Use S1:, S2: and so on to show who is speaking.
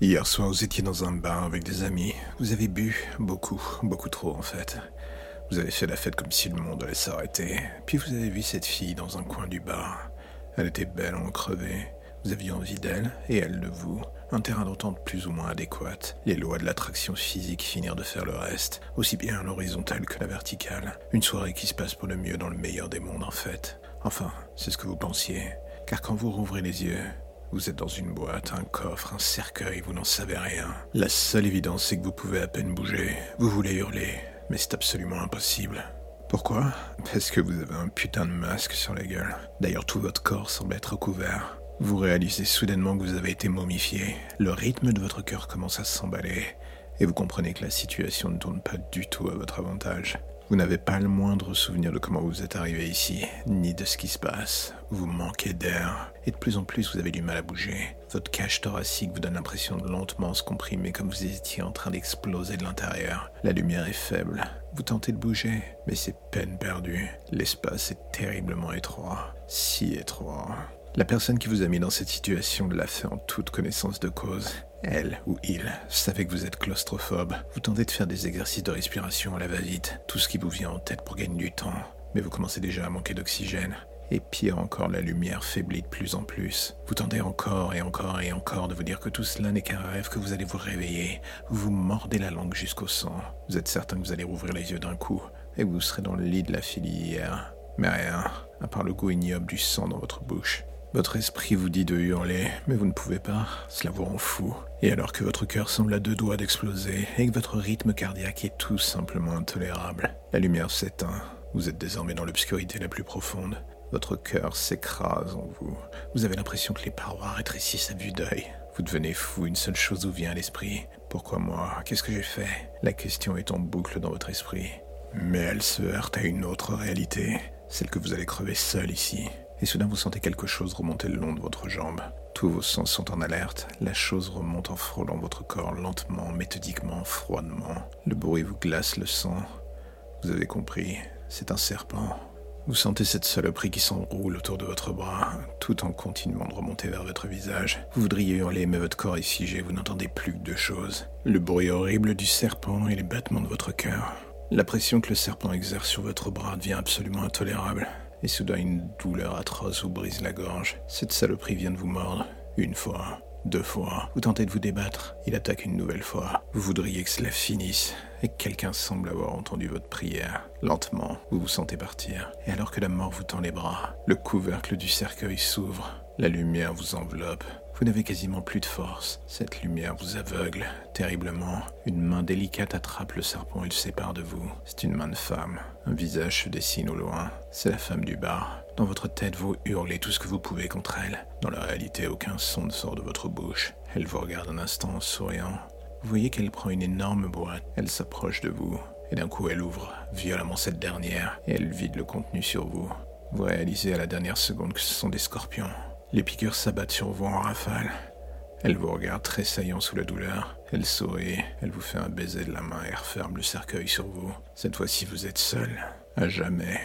S1: Hier soir, vous étiez dans un bar avec des amis. Vous avez bu beaucoup, beaucoup trop en fait. Vous avez fait la fête comme si le monde allait s'arrêter. Puis vous avez vu cette fille dans un coin du bar. Elle était belle en crevé. Vous aviez envie d'elle et elle de vous. Un terrain d'entente plus ou moins adéquat. Les lois de l'attraction physique finirent de faire le reste, aussi bien l'horizontale que la verticale. Une soirée qui se passe pour le mieux dans le meilleur des mondes en fait. Enfin, c'est ce que vous pensiez. Car quand vous rouvrez les yeux, vous êtes dans une boîte, un coffre, un cercueil, vous n'en savez rien. La seule évidence, c'est que vous pouvez à peine bouger. Vous voulez hurler, mais c'est absolument impossible. Pourquoi? Parce que vous avez un putain de masque sur la gueule. D'ailleurs, tout votre corps semble être couvert. Vous réalisez soudainement que vous avez été momifié. Le rythme de votre cœur commence à s'emballer. Et vous comprenez que la situation ne tourne pas du tout à votre avantage. Vous n'avez pas le moindre souvenir de comment vous êtes arrivé ici, ni de ce qui se passe. Vous manquez d'air, et de plus en plus vous avez du mal à bouger. Votre cage thoracique vous donne l'impression de lentement se comprimer comme vous étiez en train d'exploser de l'intérieur. La lumière est faible. Vous tentez de bouger, mais c'est peine perdue. L'espace est terriblement étroit. Si étroit. La personne qui vous a mis dans cette situation l'a fait en toute connaissance de cause. Elle ou il savait que vous êtes claustrophobe. Vous tentez de faire des exercices de respiration à la va-vite, tout ce qui vous vient en tête pour gagner du temps. Mais vous commencez déjà à manquer d'oxygène. Et pire encore, la lumière faiblit de plus en plus. Vous tentez encore et encore et encore de vous dire que tout cela n'est qu'un rêve, que vous allez vous réveiller. Vous vous mordez la langue jusqu'au sang. Vous êtes certain que vous allez rouvrir les yeux d'un coup et vous serez dans le lit de la hier. Mais rien, à part le goût ignoble du sang dans votre bouche. Votre esprit vous dit de hurler, mais vous ne pouvez pas, cela vous rend fou. Et alors que votre cœur semble à deux doigts d'exploser, et que votre rythme cardiaque est tout simplement intolérable, la lumière s'éteint, vous êtes désormais dans l'obscurité la plus profonde. Votre cœur s'écrase en vous. Vous avez l'impression que les parois rétrécissent à vue d'œil. Vous devenez fou, une seule chose vous vient à l'esprit. Pourquoi moi? Qu'est-ce que j'ai fait? La question est en boucle dans votre esprit. Mais elle se heurte à une autre réalité, celle que vous allez crever seul ici et soudain vous sentez quelque chose remonter le long de votre jambe. Tous vos sens sont en alerte, la chose remonte en frôlant votre corps lentement, méthodiquement, froidement. Le bruit vous glace le sang. Vous avez compris, c'est un serpent. Vous sentez cette saloperie qui s'enroule autour de votre bras, tout en continuant de remonter vers votre visage. Vous voudriez hurler, mais votre corps est figé, vous n'entendez plus que deux choses. Le bruit horrible du serpent et les battements de votre cœur. La pression que le serpent exerce sur votre bras devient absolument intolérable et soudain une douleur atroce vous brise la gorge. Cette saloperie vient de vous mordre. Une fois, deux fois. Vous tentez de vous débattre. Il attaque une nouvelle fois. Vous voudriez que cela finisse. Et que quelqu'un semble avoir entendu votre prière. Lentement, vous vous sentez partir. Et alors que la mort vous tend les bras, le couvercle du cercueil s'ouvre. La lumière vous enveloppe. Vous n'avez quasiment plus de force. Cette lumière vous aveugle terriblement. Une main délicate attrape le serpent et le sépare de vous. C'est une main de femme. Un visage se dessine au loin. C'est la femme du bar. Dans votre tête, vous hurlez tout ce que vous pouvez contre elle. Dans la réalité, aucun son ne sort de votre bouche. Elle vous regarde un instant en souriant. Vous voyez qu'elle prend une énorme boîte. Elle s'approche de vous. Et d'un coup, elle ouvre violemment cette dernière et elle vide le contenu sur vous. Vous réalisez à la dernière seconde que ce sont des scorpions. Les piqûres s'abattent sur vous en rafale. Elle vous regarde tressaillant sous la douleur. Elle sourit, elle vous fait un baiser de la main et referme le cercueil sur vous. Cette fois-ci, vous êtes seul, à jamais.